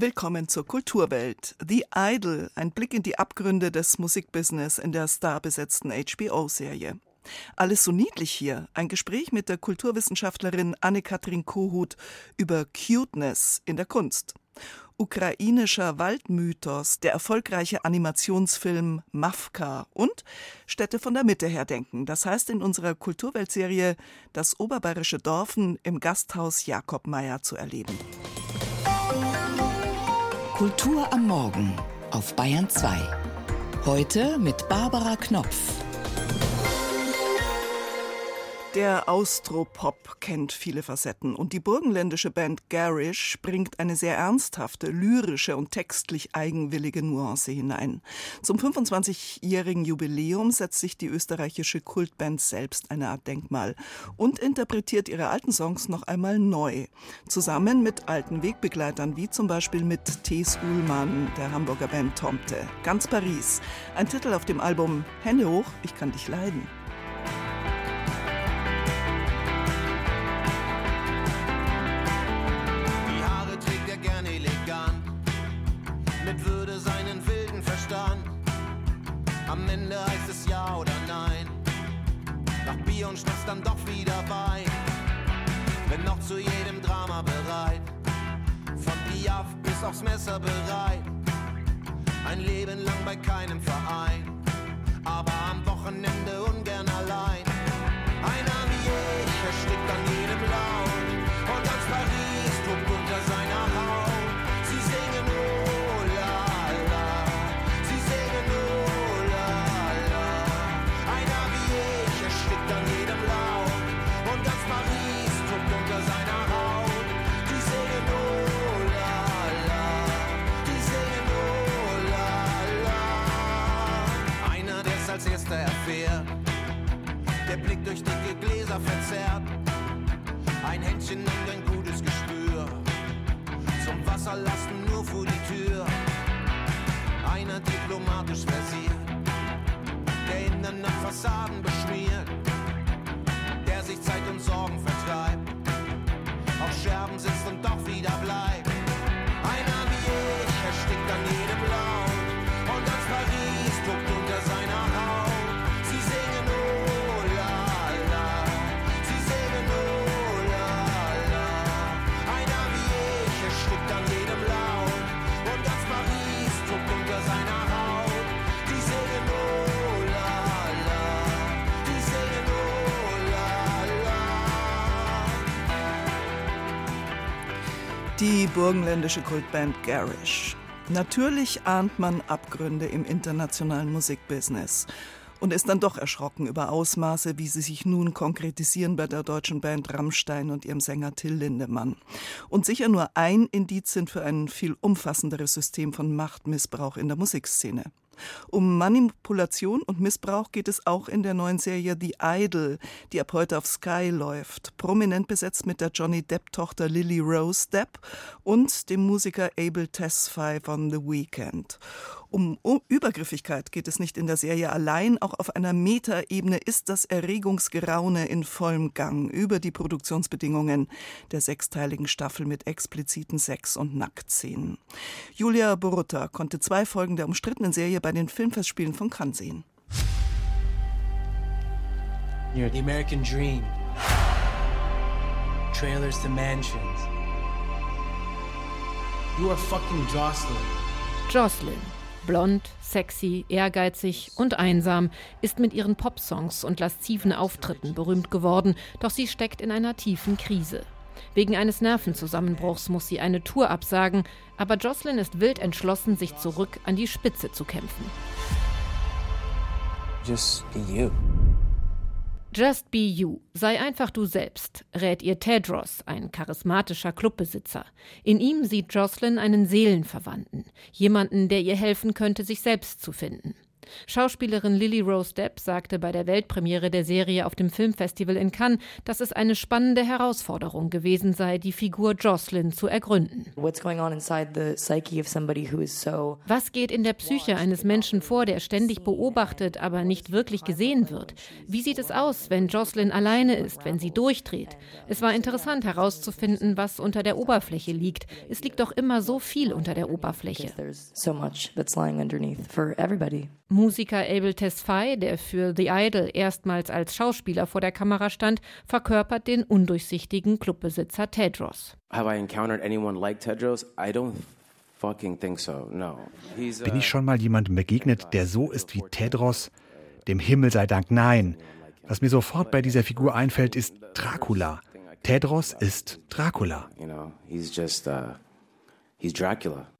Willkommen zur Kulturwelt. The Idol, ein Blick in die Abgründe des Musikbusiness in der starbesetzten HBO-Serie. Alles so niedlich hier. Ein Gespräch mit der Kulturwissenschaftlerin Anne-Kathrin Kohut über Cuteness in der Kunst. Ukrainischer Waldmythos, der erfolgreiche Animationsfilm Mafka und Städte von der Mitte her denken. Das heißt in unserer Kulturweltserie das oberbayerische Dorfen im Gasthaus Jakob Meyer zu erleben. Kultur am Morgen auf Bayern 2. Heute mit Barbara Knopf. Der Austropop kennt viele Facetten und die burgenländische Band Garish bringt eine sehr ernsthafte, lyrische und textlich eigenwillige Nuance hinein. Zum 25-jährigen Jubiläum setzt sich die österreichische Kultband selbst eine Art Denkmal und interpretiert ihre alten Songs noch einmal neu. Zusammen mit alten Wegbegleitern wie zum Beispiel mit T.S. Uhlmann, der Hamburger Band Tomte. Ganz Paris. Ein Titel auf dem Album Hände hoch, ich kann dich leiden. Aufs Messer bereit. Ein Leben lang bei keinem Verein, aber am Wochenende ungern burgenländische Kultband Garish. Natürlich ahnt man Abgründe im internationalen Musikbusiness und ist dann doch erschrocken über Ausmaße, wie sie sich nun konkretisieren bei der deutschen Band Rammstein und ihrem Sänger Till Lindemann. Und sicher nur ein Indiz sind für ein viel umfassenderes System von Machtmissbrauch in der Musikszene. Um Manipulation und Missbrauch geht es auch in der neuen Serie The Idol, die ab heute auf Sky läuft. Prominent besetzt mit der Johnny Depp-Tochter Lily Rose Depp und dem Musiker Abel Tesfaye von The Weeknd. Um Übergriffigkeit geht es nicht in der Serie allein, auch auf einer Metaebene ist das Erregungsgeraune in vollem Gang über die Produktionsbedingungen der sechsteiligen Staffel mit expliziten Sex- und Nacktszenen. Julia Borutta konnte zwei Folgen der umstrittenen Serie bei den Filmfestspielen von Cannes sehen. You're the American dream. Trailers to mansions. You are fucking Jocelyn. Jocelyn, blond, sexy, ehrgeizig und einsam, ist mit ihren Popsongs und lasziven Auftritten berühmt geworden, doch sie steckt in einer tiefen Krise. Wegen eines Nervenzusammenbruchs muss sie eine Tour absagen, aber Jocelyn ist wild entschlossen, sich zurück an die Spitze zu kämpfen. Just be you. Just be you, sei einfach du selbst, rät ihr Tedros, ein charismatischer Clubbesitzer. In ihm sieht Jocelyn einen Seelenverwandten, jemanden, der ihr helfen könnte, sich selbst zu finden. Schauspielerin Lily Rose Depp sagte bei der Weltpremiere der Serie auf dem Filmfestival in Cannes, dass es eine spannende Herausforderung gewesen sei, die Figur Jocelyn zu ergründen. Was geht in der Psyche eines Menschen vor, der ständig beobachtet, aber nicht wirklich gesehen wird? Wie sieht es aus, wenn Jocelyn alleine ist, wenn sie durchdreht? Es war interessant herauszufinden, was unter der Oberfläche liegt. Es liegt doch immer so viel unter der Oberfläche. Musiker Abel Tesfaye, der für The Idol erstmals als Schauspieler vor der Kamera stand, verkörpert den undurchsichtigen Clubbesitzer Tedros. Have I encountered anyone like Tedros? I don't bin ich schon mal jemandem begegnet, der so ist wie Tedros? Dem Himmel sei Dank, nein. Was mir sofort bei dieser Figur einfällt, ist Dracula. Tedros ist Dracula.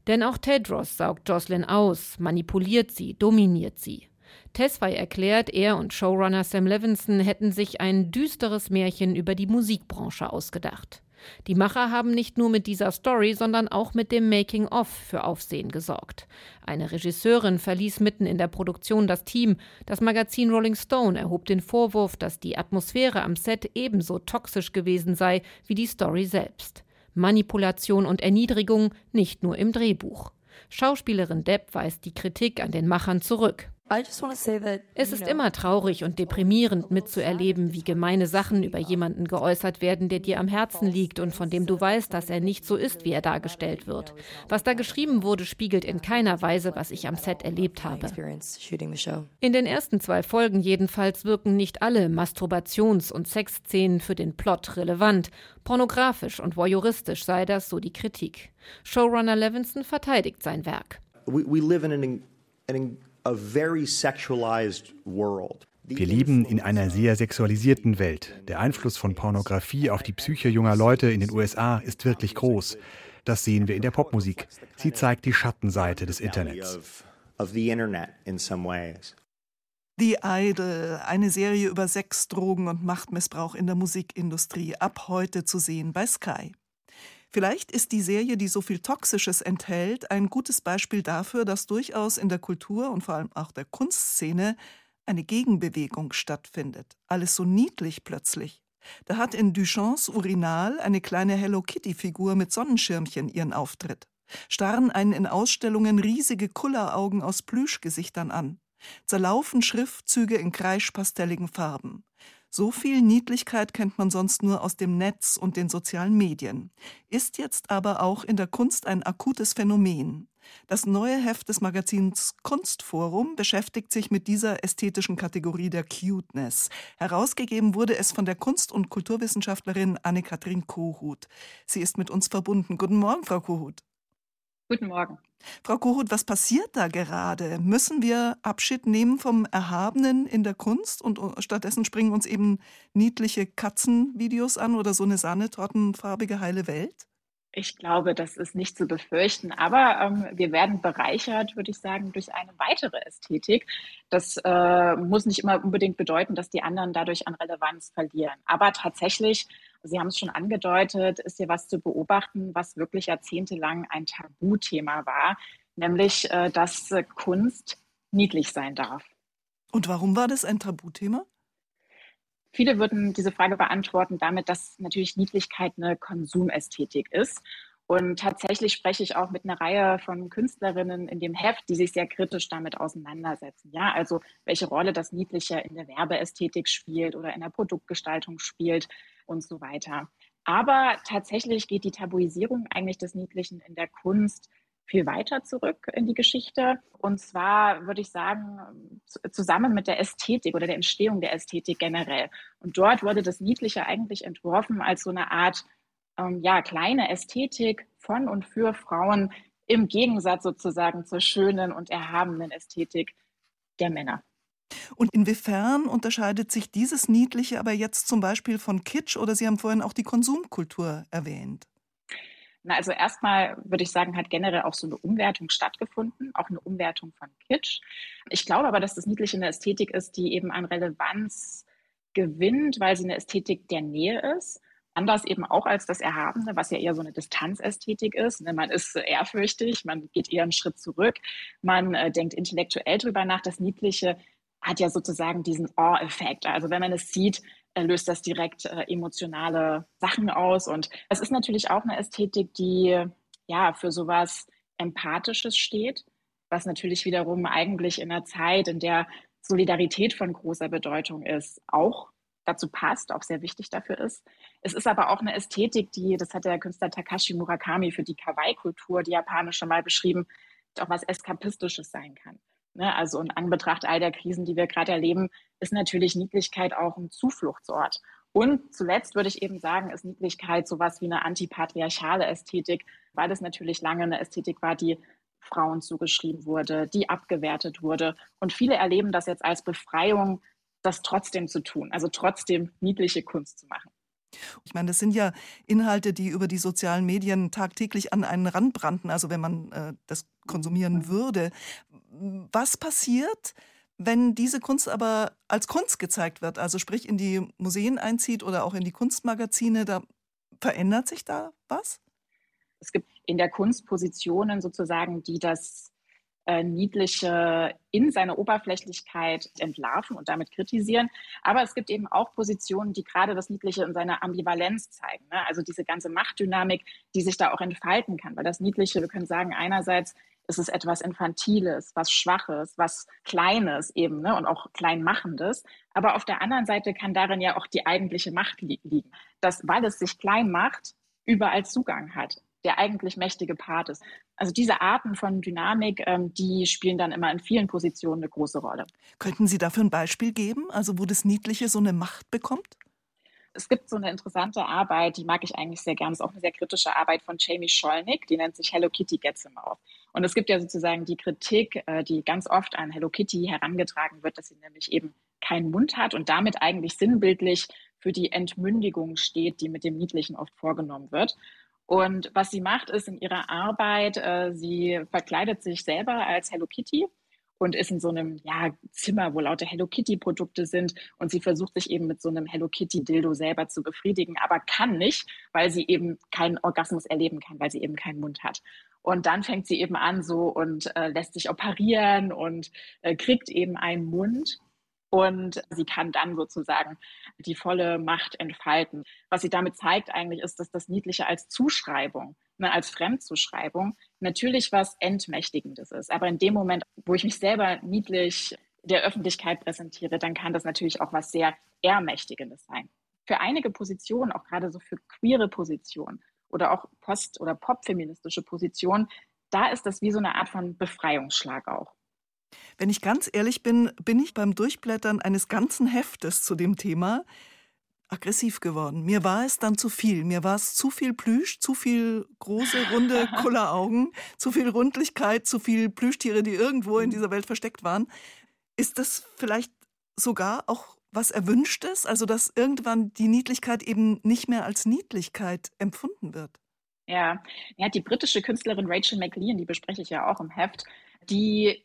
Denn auch Tedros saugt Jocelyn aus, manipuliert sie, dominiert sie. Tesfaye erklärt, er und Showrunner Sam Levinson hätten sich ein düsteres Märchen über die Musikbranche ausgedacht. Die Macher haben nicht nur mit dieser Story, sondern auch mit dem Making-of für Aufsehen gesorgt. Eine Regisseurin verließ mitten in der Produktion das Team. Das Magazin Rolling Stone erhob den Vorwurf, dass die Atmosphäre am Set ebenso toxisch gewesen sei wie die Story selbst. Manipulation und Erniedrigung nicht nur im Drehbuch. Schauspielerin Depp weist die Kritik an den Machern zurück. Es ist immer traurig und deprimierend mitzuerleben, wie gemeine Sachen über jemanden geäußert werden, der dir am Herzen liegt und von dem du weißt, dass er nicht so ist, wie er dargestellt wird. Was da geschrieben wurde, spiegelt in keiner Weise, was ich am Set erlebt habe. In den ersten zwei Folgen jedenfalls wirken nicht alle Masturbations- und Sexszenen für den Plot relevant. Pornografisch und voyeuristisch sei das, so die Kritik. Showrunner Levinson verteidigt sein Werk. We, we wir leben in einer sehr sexualisierten Welt. Der Einfluss von Pornografie auf die Psyche junger Leute in den USA ist wirklich groß. Das sehen wir in der Popmusik. Sie zeigt die Schattenseite des Internets. The Idol, eine Serie über Sex, Drogen und Machtmissbrauch in der Musikindustrie, ab heute zu sehen bei Sky. Vielleicht ist die Serie, die so viel Toxisches enthält, ein gutes Beispiel dafür, dass durchaus in der Kultur und vor allem auch der Kunstszene eine Gegenbewegung stattfindet. Alles so niedlich plötzlich. Da hat in Duchamps Urinal eine kleine Hello Kitty-Figur mit Sonnenschirmchen ihren Auftritt. Starren einen in Ausstellungen riesige Kulleraugen aus Plüschgesichtern an. Zerlaufen Schriftzüge in kreischpastelligen Farben. So viel Niedlichkeit kennt man sonst nur aus dem Netz und den sozialen Medien, ist jetzt aber auch in der Kunst ein akutes Phänomen. Das neue Heft des Magazins Kunstforum beschäftigt sich mit dieser ästhetischen Kategorie der Cuteness. Herausgegeben wurde es von der Kunst- und Kulturwissenschaftlerin Anne-Kathrin Kohut. Sie ist mit uns verbunden. Guten Morgen, Frau Kohut. Guten Morgen. Frau Kohut, was passiert da gerade? Müssen wir Abschied nehmen vom Erhabenen in der Kunst und stattdessen springen uns eben niedliche Katzenvideos an oder so eine sahnetortenfarbige heile Welt? Ich glaube, das ist nicht zu befürchten, aber ähm, wir werden bereichert, würde ich sagen, durch eine weitere Ästhetik. Das äh, muss nicht immer unbedingt bedeuten, dass die anderen dadurch an Relevanz verlieren. Aber tatsächlich Sie haben es schon angedeutet, ist hier was zu beobachten, was wirklich jahrzehntelang ein Tabuthema war, nämlich, äh, dass Kunst niedlich sein darf. Und warum war das ein Tabuthema? Viele würden diese Frage beantworten damit, dass natürlich Niedlichkeit eine Konsumästhetik ist. Und tatsächlich spreche ich auch mit einer Reihe von Künstlerinnen in dem Heft, die sich sehr kritisch damit auseinandersetzen. Ja, also welche Rolle das Niedliche in der Werbeästhetik spielt oder in der Produktgestaltung spielt und so weiter. Aber tatsächlich geht die Tabuisierung eigentlich des Niedlichen in der Kunst viel weiter zurück in die Geschichte. Und zwar würde ich sagen, zusammen mit der Ästhetik oder der Entstehung der Ästhetik generell. Und dort wurde das Niedliche eigentlich entworfen als so eine Art, ähm, ja, kleine Ästhetik von und für Frauen im Gegensatz sozusagen zur schönen und erhabenen Ästhetik der Männer. Und inwiefern unterscheidet sich dieses Niedliche aber jetzt zum Beispiel von Kitsch oder Sie haben vorhin auch die Konsumkultur erwähnt? Na, also erstmal würde ich sagen, hat generell auch so eine Umwertung stattgefunden, auch eine Umwertung von Kitsch. Ich glaube aber, dass das Niedliche eine Ästhetik ist, die eben an Relevanz gewinnt, weil sie eine Ästhetik der Nähe ist. anders eben auch als das Erhabene, was ja eher so eine Distanzästhetik ist. Ne? Man ist ehrfürchtig, man geht eher einen Schritt zurück, man äh, denkt intellektuell drüber nach. Das Niedliche hat ja sozusagen diesen Awe-Effekt. Also wenn man es sieht, äh, löst das direkt äh, emotionale Sachen aus. Und es ist natürlich auch eine Ästhetik, die ja für sowas Empathisches steht, was natürlich wiederum eigentlich in einer Zeit, in der Solidarität von großer Bedeutung ist, auch dazu passt, auch sehr wichtig dafür ist. Es ist aber auch eine Ästhetik, die, das hat der Künstler Takashi Murakami für die Kawaii-Kultur, die japanische, mal beschrieben, auch was Eskapistisches sein kann. Ne? Also in Anbetracht all der Krisen, die wir gerade erleben, ist natürlich Niedlichkeit auch ein Zufluchtsort. Und zuletzt würde ich eben sagen, ist Niedlichkeit sowas wie eine antipatriarchale Ästhetik, weil das natürlich lange eine Ästhetik war, die Frauen zugeschrieben wurde, die abgewertet wurde. Und viele erleben das jetzt als Befreiung, das trotzdem zu tun, also trotzdem niedliche Kunst zu machen. Ich meine, das sind ja Inhalte, die über die sozialen Medien tagtäglich an einen Rand brannten, also wenn man äh, das konsumieren würde. Was passiert, wenn diese Kunst aber als Kunst gezeigt wird, also sprich in die Museen einzieht oder auch in die Kunstmagazine, da verändert sich da was? Es gibt in der Kunst Positionen sozusagen, die das äh, Niedliche in seiner Oberflächlichkeit entlarven und damit kritisieren. Aber es gibt eben auch Positionen, die gerade das Niedliche in seiner Ambivalenz zeigen. Ne? Also diese ganze Machtdynamik, die sich da auch entfalten kann. Weil das Niedliche, wir können sagen, einerseits ist es etwas Infantiles, was Schwaches, was Kleines eben ne? und auch Kleinmachendes. Aber auf der anderen Seite kann darin ja auch die eigentliche Macht li liegen. Dass, weil es sich klein macht, überall Zugang hat der eigentlich mächtige Part ist. Also diese Arten von Dynamik, ähm, die spielen dann immer in vielen Positionen eine große Rolle. Könnten Sie dafür ein Beispiel geben, also wo das Niedliche so eine Macht bekommt? Es gibt so eine interessante Arbeit, die mag ich eigentlich sehr gerne. Es ist auch eine sehr kritische Arbeit von Jamie Scholnick, die nennt sich Hello Kitty Gets Him Off. Und es gibt ja sozusagen die Kritik, äh, die ganz oft an Hello Kitty herangetragen wird, dass sie nämlich eben keinen Mund hat und damit eigentlich sinnbildlich für die Entmündigung steht, die mit dem Niedlichen oft vorgenommen wird. Und was sie macht, ist in ihrer Arbeit, äh, sie verkleidet sich selber als Hello Kitty und ist in so einem ja, Zimmer, wo lauter Hello Kitty Produkte sind und sie versucht sich eben mit so einem Hello Kitty Dildo selber zu befriedigen, aber kann nicht, weil sie eben keinen Orgasmus erleben kann, weil sie eben keinen Mund hat. Und dann fängt sie eben an so und äh, lässt sich operieren und äh, kriegt eben einen Mund und sie kann dann sozusagen die volle Macht entfalten. Was sie damit zeigt eigentlich ist, dass das Niedliche als Zuschreibung, ne, als Fremdzuschreibung natürlich was Entmächtigendes ist. Aber in dem Moment, wo ich mich selber niedlich der Öffentlichkeit präsentiere, dann kann das natürlich auch was sehr Ermächtigendes sein. Für einige Positionen, auch gerade so für queere Positionen oder auch post- oder popfeministische Positionen, da ist das wie so eine Art von Befreiungsschlag auch. Wenn ich ganz ehrlich bin, bin ich beim Durchblättern eines ganzen Heftes zu dem Thema aggressiv geworden. Mir war es dann zu viel. Mir war es zu viel Plüsch, zu viel große, runde Kulleraugen, zu viel Rundlichkeit, zu viel Plüschtiere, die irgendwo in dieser Welt versteckt waren. Ist das vielleicht sogar auch was Erwünschtes? Also, dass irgendwann die Niedlichkeit eben nicht mehr als Niedlichkeit empfunden wird? Ja, ja die britische Künstlerin Rachel McLean, die bespreche ich ja auch im Heft, die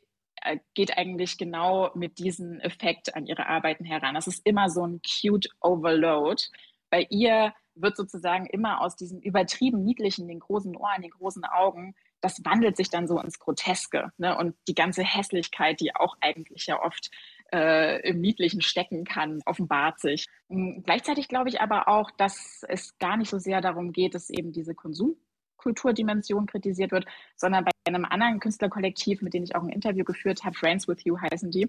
geht eigentlich genau mit diesem Effekt an ihre Arbeiten heran. Das ist immer so ein cute Overload. Bei ihr wird sozusagen immer aus diesem übertrieben niedlichen, den großen Ohren, den großen Augen, das wandelt sich dann so ins Groteske. Ne? Und die ganze Hässlichkeit, die auch eigentlich ja oft äh, im Niedlichen stecken kann, offenbart sich. Hm, gleichzeitig glaube ich aber auch, dass es gar nicht so sehr darum geht, dass eben diese Konsum Kulturdimension kritisiert wird, sondern bei einem anderen Künstlerkollektiv, mit dem ich auch ein Interview geführt habe, Friends with You heißen die,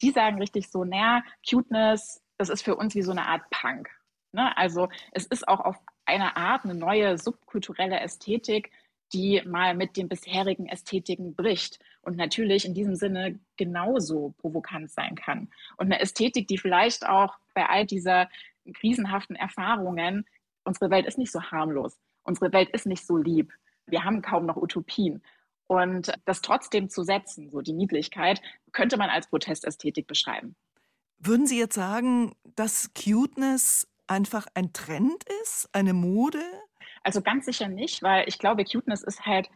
die sagen richtig so, naja, Cuteness, das ist für uns wie so eine Art Punk. Ne? Also es ist auch auf eine Art eine neue subkulturelle Ästhetik, die mal mit den bisherigen Ästhetiken bricht und natürlich in diesem Sinne genauso provokant sein kann. Und eine Ästhetik, die vielleicht auch bei all dieser krisenhaften Erfahrungen, unsere Welt ist nicht so harmlos, unsere Welt ist nicht so lieb, wir haben kaum noch Utopien. Und das trotzdem zu setzen, so die Niedlichkeit, könnte man als Protestästhetik beschreiben. Würden Sie jetzt sagen, dass Cuteness einfach ein Trend ist, eine Mode? Also ganz sicher nicht, weil ich glaube, Cuteness ist halt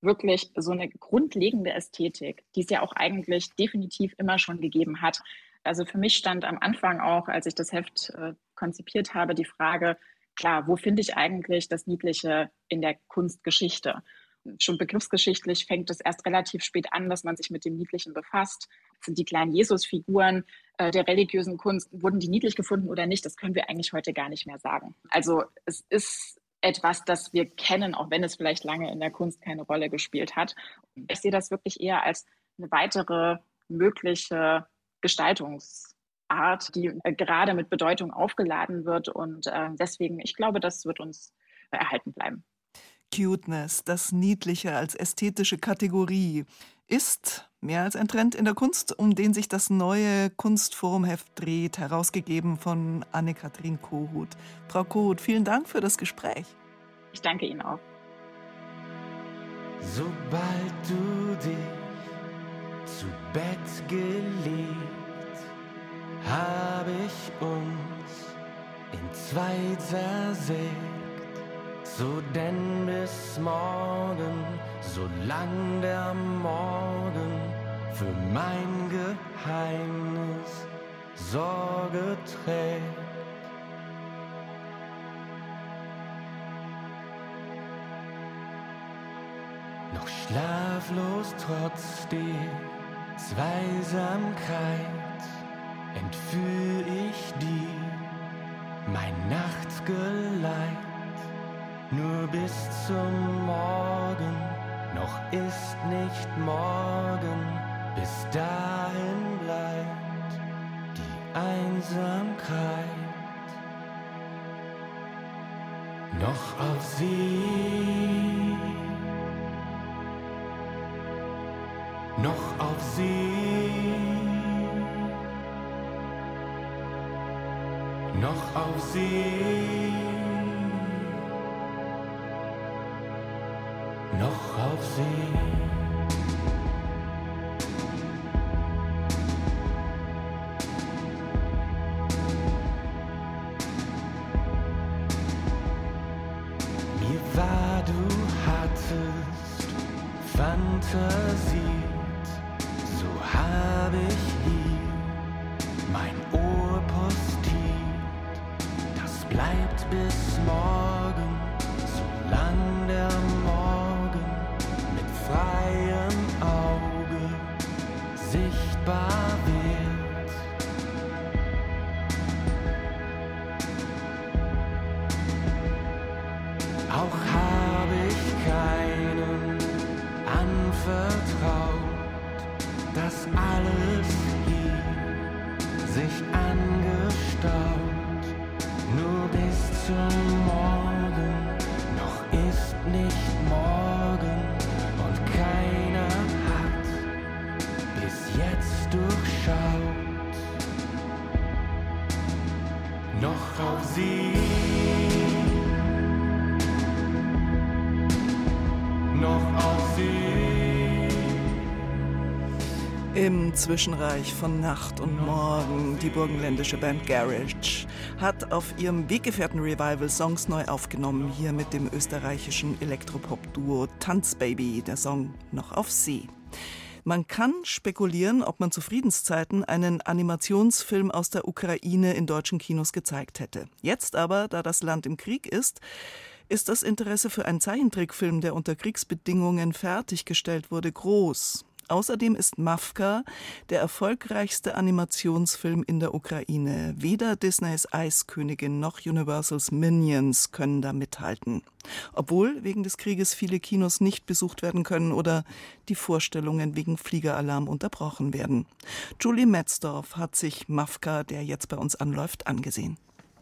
wirklich so eine grundlegende Ästhetik, die es ja auch eigentlich definitiv immer schon gegeben hat. Also für mich stand am Anfang auch, als ich das Heft äh, konzipiert habe, die Frage, klar, wo finde ich eigentlich das Niedliche in der Kunstgeschichte? Schon begriffsgeschichtlich fängt es erst relativ spät an, dass man sich mit dem Niedlichen befasst. Sind die kleinen Jesusfiguren äh, der religiösen Kunst. Wurden die niedlich gefunden oder nicht? Das können wir eigentlich heute gar nicht mehr sagen. Also es ist etwas, das wir kennen, auch wenn es vielleicht lange in der Kunst keine Rolle gespielt hat. Ich sehe das wirklich eher als eine weitere mögliche Gestaltungsart, die äh, gerade mit Bedeutung aufgeladen wird. Und äh, deswegen, ich glaube, das wird uns erhalten bleiben. Cuteness, das Niedliche als ästhetische Kategorie, ist mehr als ein Trend in der Kunst, um den sich das neue Kunstforumheft dreht, herausgegeben von Anne-Kathrin Kohut. Frau Kohut, vielen Dank für das Gespräch. Ich danke Ihnen auch. Sobald du dich zu Bett gelegt, habe ich uns in zwei zersägt. So denn bis morgen, solang der Morgen für mein Geheimnis Sorge trägt. Noch schlaflos trotzdem Zweisamkeit entführ ich dir mein Nachtgeleit nur bis zum Morgen, noch ist nicht morgen, bis dahin bleibt die Einsamkeit. Noch auf sie, noch auf sie, noch auf sie. noch auf See. Mir war, du hattest Fantasie, so habe ich hier bleibt bis noch auf sie, noch auf sie. Im Zwischenreich von Nacht und Morgen, die burgenländische Band Garage hat auf ihrem Weggefährten-Revival Songs neu aufgenommen, hier mit dem österreichischen Elektropop-Duo Tanzbaby, der Song Noch auf See. Man kann spekulieren, ob man zu Friedenszeiten einen Animationsfilm aus der Ukraine in deutschen Kinos gezeigt hätte. Jetzt aber, da das Land im Krieg ist, ist das Interesse für einen Zeichentrickfilm, der unter Kriegsbedingungen fertiggestellt wurde, groß. Außerdem ist Mafka der erfolgreichste Animationsfilm in der Ukraine. Weder Disneys Eiskönigin noch Universals Minions können da mithalten. Obwohl wegen des Krieges viele Kinos nicht besucht werden können oder die Vorstellungen wegen Fliegeralarm unterbrochen werden. Julie Metzdorf hat sich Mafka, der jetzt bei uns anläuft, angesehen.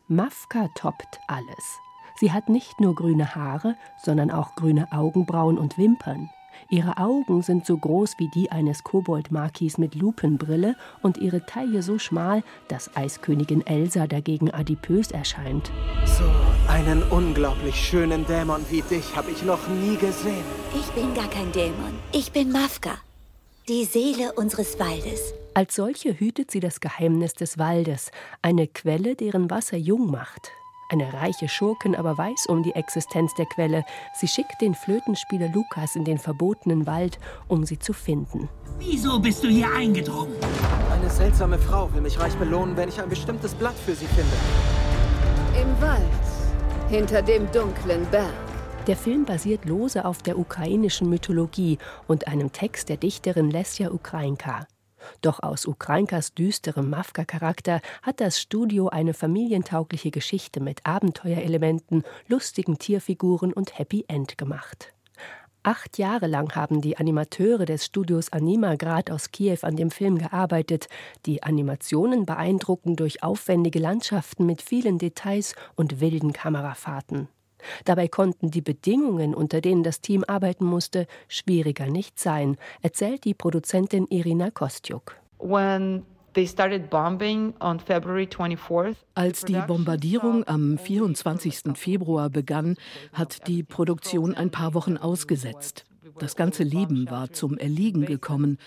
Mafka toppt alles. Sie hat nicht nur grüne Haare, sondern auch grüne Augenbrauen und Wimpern. Ihre Augen sind so groß wie die eines Koboldmarkis mit Lupenbrille und ihre Taille so schmal, dass Eiskönigin Elsa dagegen adipös erscheint. So einen unglaublich schönen Dämon wie dich habe ich noch nie gesehen. Ich bin gar kein Dämon. Ich bin Mafka, die Seele unseres Waldes. Als solche hütet sie das Geheimnis des Waldes, eine Quelle, deren Wasser jung macht. Eine reiche Schurkin aber weiß um die Existenz der Quelle. Sie schickt den Flötenspieler Lukas in den verbotenen Wald, um sie zu finden. Wieso bist du hier eingedrungen? Eine seltsame Frau will mich reich belohnen, wenn ich ein bestimmtes Blatt für sie finde. Im Wald Hinter dem dunklen Berg. Der Film basiert lose auf der ukrainischen Mythologie und einem Text der Dichterin Lesja Ukrainka. Doch aus Ukrainkas düsterem Mafka-Charakter hat das Studio eine familientaugliche Geschichte mit Abenteuerelementen, lustigen Tierfiguren und Happy End gemacht. Acht Jahre lang haben die Animateure des Studios Animagrad aus Kiew an dem Film gearbeitet. Die Animationen beeindrucken durch aufwendige Landschaften mit vielen Details und wilden Kamerafahrten. Dabei konnten die Bedingungen, unter denen das Team arbeiten musste, schwieriger nicht sein, erzählt die Produzentin Irina Kostjuk. Als die Bombardierung am 24. Februar begann, hat die Produktion ein paar Wochen ausgesetzt. Das ganze Leben war zum Erliegen gekommen.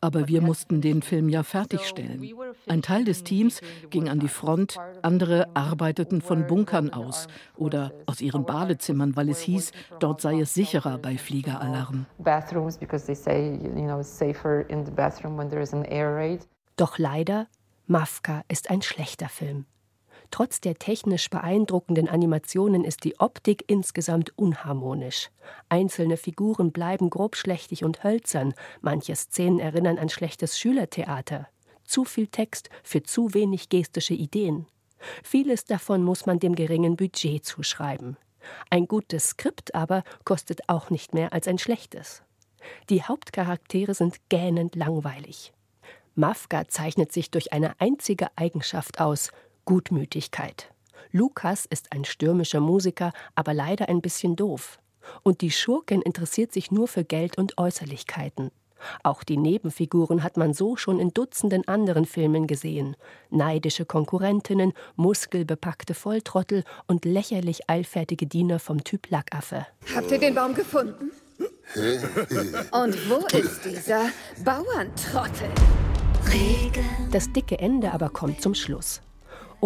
Aber wir mussten den Film ja fertigstellen. Ein Teil des Teams ging an die Front, andere arbeiteten von Bunkern aus oder aus ihren Badezimmern, weil es hieß, dort sei es sicherer bei Fliegeralarm. Doch leider, Mafka ist ein schlechter Film. Trotz der technisch beeindruckenden Animationen ist die Optik insgesamt unharmonisch. Einzelne Figuren bleiben grobschlächtig und hölzern, manche Szenen erinnern an schlechtes Schülertheater. Zu viel Text für zu wenig gestische Ideen. Vieles davon muss man dem geringen Budget zuschreiben. Ein gutes Skript aber kostet auch nicht mehr als ein schlechtes. Die Hauptcharaktere sind gähnend langweilig. Mafka zeichnet sich durch eine einzige Eigenschaft aus, Gutmütigkeit. Lukas ist ein stürmischer Musiker, aber leider ein bisschen doof. Und die Schurkin interessiert sich nur für Geld und Äußerlichkeiten. Auch die Nebenfiguren hat man so schon in Dutzenden anderen Filmen gesehen. Neidische Konkurrentinnen, muskelbepackte Volltrottel und lächerlich eilfertige Diener vom Typ Lackaffe. Habt ihr den Baum gefunden? Und wo ist dieser Bauerntrottel? Das dicke Ende aber kommt zum Schluss.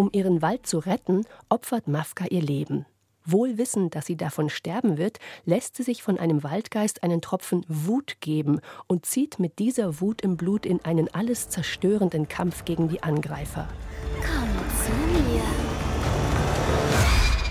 Um ihren Wald zu retten, opfert Mafka ihr Leben. Wohl wissend, dass sie davon sterben wird, lässt sie sich von einem Waldgeist einen Tropfen Wut geben und zieht mit dieser Wut im Blut in einen alles zerstörenden Kampf gegen die Angreifer. Komm zu mir.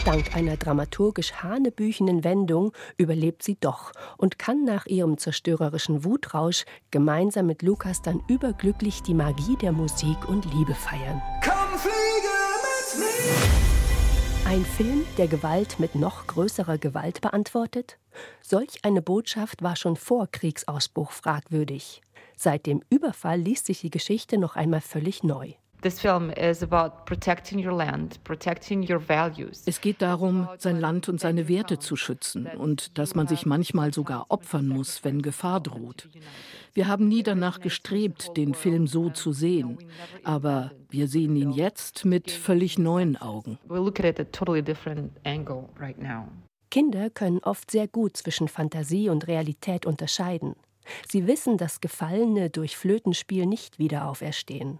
Dank einer dramaturgisch hanebüchenen Wendung überlebt sie doch und kann nach ihrem zerstörerischen Wutrausch gemeinsam mit Lukas dann überglücklich die Magie der Musik und Liebe feiern. Komm, fliege mit mir! Ein Film, der Gewalt mit noch größerer Gewalt beantwortet? Solch eine Botschaft war schon vor Kriegsausbruch fragwürdig. Seit dem Überfall liest sich die Geschichte noch einmal völlig neu. Es geht darum, sein Land und seine Werte zu schützen und dass man sich manchmal sogar opfern muss, wenn Gefahr droht. Wir haben nie danach gestrebt, den Film so zu sehen, aber wir sehen ihn jetzt mit völlig neuen Augen. Kinder können oft sehr gut zwischen Fantasie und Realität unterscheiden. Sie wissen, dass Gefallene durch Flötenspiel nicht wieder auferstehen.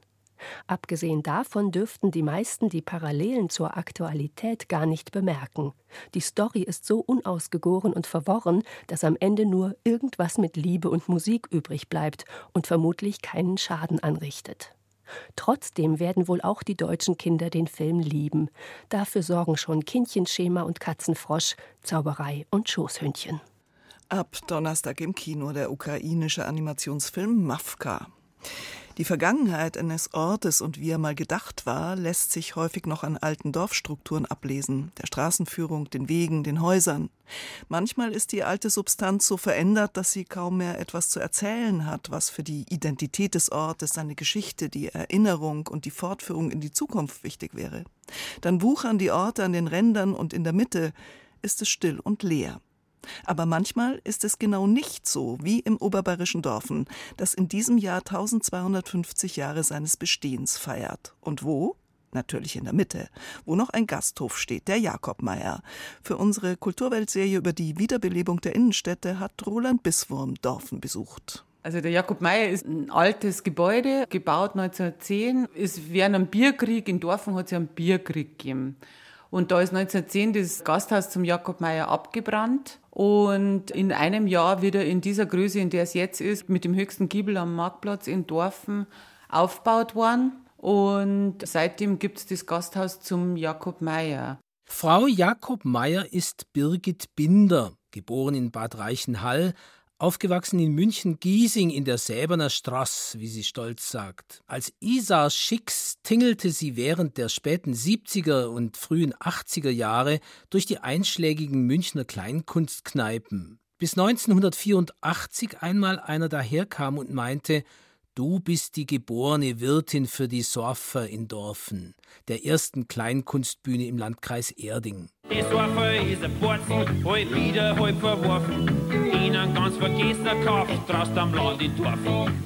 Abgesehen davon dürften die meisten die Parallelen zur Aktualität gar nicht bemerken. Die Story ist so unausgegoren und verworren, dass am Ende nur irgendwas mit Liebe und Musik übrig bleibt und vermutlich keinen Schaden anrichtet. Trotzdem werden wohl auch die deutschen Kinder den Film lieben. Dafür sorgen schon Kindchenschema und Katzenfrosch, Zauberei und Schoßhündchen. Ab Donnerstag im Kino der ukrainische Animationsfilm Mafka. Die Vergangenheit eines Ortes und wie er mal gedacht war, lässt sich häufig noch an alten Dorfstrukturen ablesen, der Straßenführung, den Wegen, den Häusern. Manchmal ist die alte Substanz so verändert, dass sie kaum mehr etwas zu erzählen hat, was für die Identität des Ortes, seine Geschichte, die Erinnerung und die Fortführung in die Zukunft wichtig wäre. Dann wuchern die Orte an den Rändern und in der Mitte ist es still und leer. Aber manchmal ist es genau nicht so wie im oberbayerischen Dorfen, das in diesem Jahr 1250 Jahre seines Bestehens feiert. Und wo? Natürlich in der Mitte, wo noch ein Gasthof steht, der Jakobmeier. Für unsere Kulturweltserie über die Wiederbelebung der Innenstädte hat Roland Biswurm Dorfen besucht. Also der Jakob Meyer ist ein altes Gebäude, gebaut 1910. Ist während einem Bierkrieg in Dorfen hat es ja einen Bierkrieg gegeben. Und da ist 1910 das Gasthaus zum Jakob Meyer abgebrannt. Und in einem Jahr wieder in dieser Größe, in der es jetzt ist, mit dem höchsten Giebel am Marktplatz in Dorfen aufgebaut worden. Und seitdem gibt es das Gasthaus zum Jakob Meyer. Frau Jakob Meyer ist Birgit Binder, geboren in Bad Reichenhall, aufgewachsen in München-Giesing in der Säbener Straße, wie sie stolz sagt. Als Isa Schicks tingelte sie während der späten 70er und frühen 80er Jahre durch die einschlägigen Münchner Kleinkunstkneipen, bis 1984 einmal einer daherkam und meinte, Du bist die geborene Wirtin für die Sorfer in Dorfen, der ersten Kleinkunstbühne im Landkreis Erding. Die ein Borzen, halb wieder, halb verworfen. Ihnen ganz vergessen Kauf, draußen am Land in Dorfen.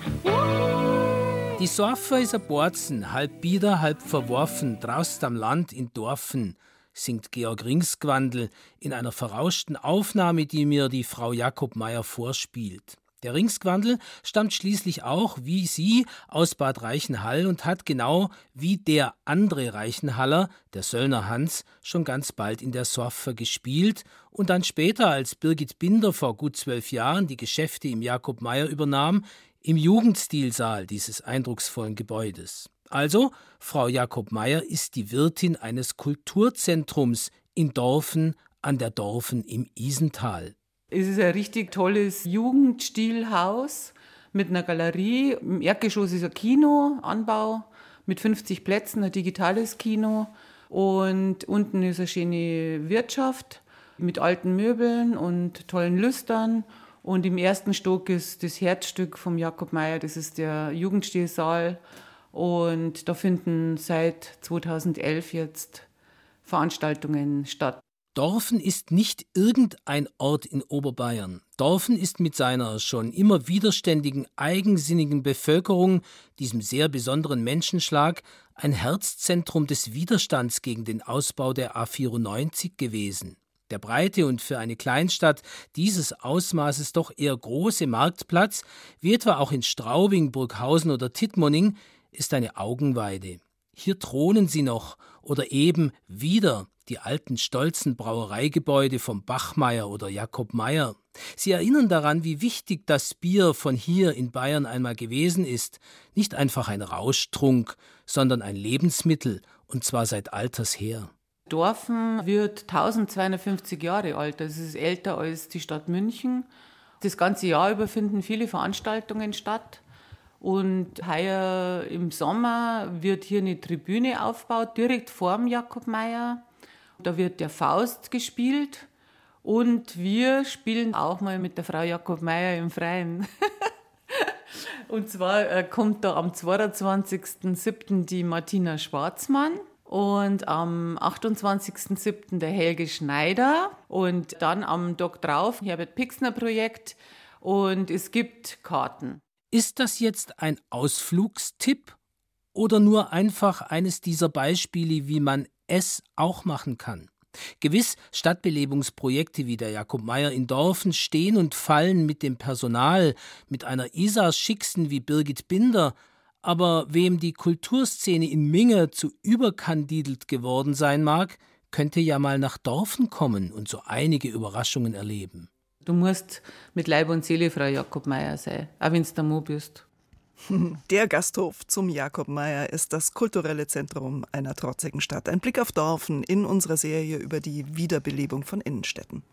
Die Sorfer ist ein Borzen, halb bieder, halb verworfen, draußen am Land in Dorfen singt Georg Ringsgwandl in einer verrauschten Aufnahme, die mir die Frau Jakob Meyer vorspielt. Der Ringsgwandl stammt schließlich auch, wie sie, aus Bad Reichenhall und hat genau wie der andere Reichenhaller, der Söllner Hans, schon ganz bald in der Sorfe gespielt und dann später, als Birgit Binder vor gut zwölf Jahren die Geschäfte im Jakob Meyer übernahm, im Jugendstilsaal dieses eindrucksvollen Gebäudes. Also, Frau Jakob Meyer ist die Wirtin eines Kulturzentrums in Dorfen an der Dorfen im Isental. Es ist ein richtig tolles Jugendstilhaus mit einer Galerie. Im Erdgeschoss ist ein Kinoanbau mit 50 Plätzen, ein digitales Kino. Und unten ist eine schöne Wirtschaft mit alten Möbeln und tollen Lüstern. Und im ersten Stock ist das Herzstück vom Jakob Meyer, das ist der Jugendstilsaal. Und da finden seit 2011 jetzt Veranstaltungen statt. Dorfen ist nicht irgendein Ort in Oberbayern. Dorfen ist mit seiner schon immer widerständigen, eigensinnigen Bevölkerung, diesem sehr besonderen Menschenschlag, ein Herzzentrum des Widerstands gegen den Ausbau der A94 gewesen. Der breite und für eine Kleinstadt dieses Ausmaßes doch eher große Marktplatz, wie etwa auch in Straubing, Burghausen oder Tittmoning, ist eine Augenweide. Hier thronen sie noch oder eben wieder die alten stolzen Brauereigebäude vom Bachmeier oder Jakob Meyer. Sie erinnern daran, wie wichtig das Bier von hier in Bayern einmal gewesen ist, nicht einfach ein Rauschtrunk, sondern ein Lebensmittel, und zwar seit alters her. Dorfen wird 1250 Jahre alt, das ist älter als die Stadt München. Das ganze Jahr über finden viele Veranstaltungen statt. Und heuer im Sommer wird hier eine Tribüne aufgebaut, direkt vorm Jakob Meyer. Da wird der Faust gespielt und wir spielen auch mal mit der Frau Jakob Meyer im Freien. und zwar äh, kommt da am 22.07. die Martina Schwarzmann und am 28.07. der Helge Schneider und dann am Tag drauf Herbert Pixner Projekt und es gibt Karten. Ist das jetzt ein Ausflugstipp oder nur einfach eines dieser Beispiele, wie man es auch machen kann. Gewiss, Stadtbelebungsprojekte wie der Jakob Meyer in Dorfen stehen und fallen mit dem Personal, mit einer Isars Schicksten wie Birgit Binder, aber wem die Kulturszene in Minge zu überkandidelt geworden sein mag, könnte ja mal nach Dorfen kommen und so einige Überraschungen erleben. Du musst mit Leib und Seele Frau Jakob Meyer sein, auch wenn du da Mo bist. Der Gasthof zum Jakob Meyer ist das kulturelle Zentrum einer trotzigen Stadt. Ein Blick auf Dorfen in unserer Serie über die Wiederbelebung von Innenstädten.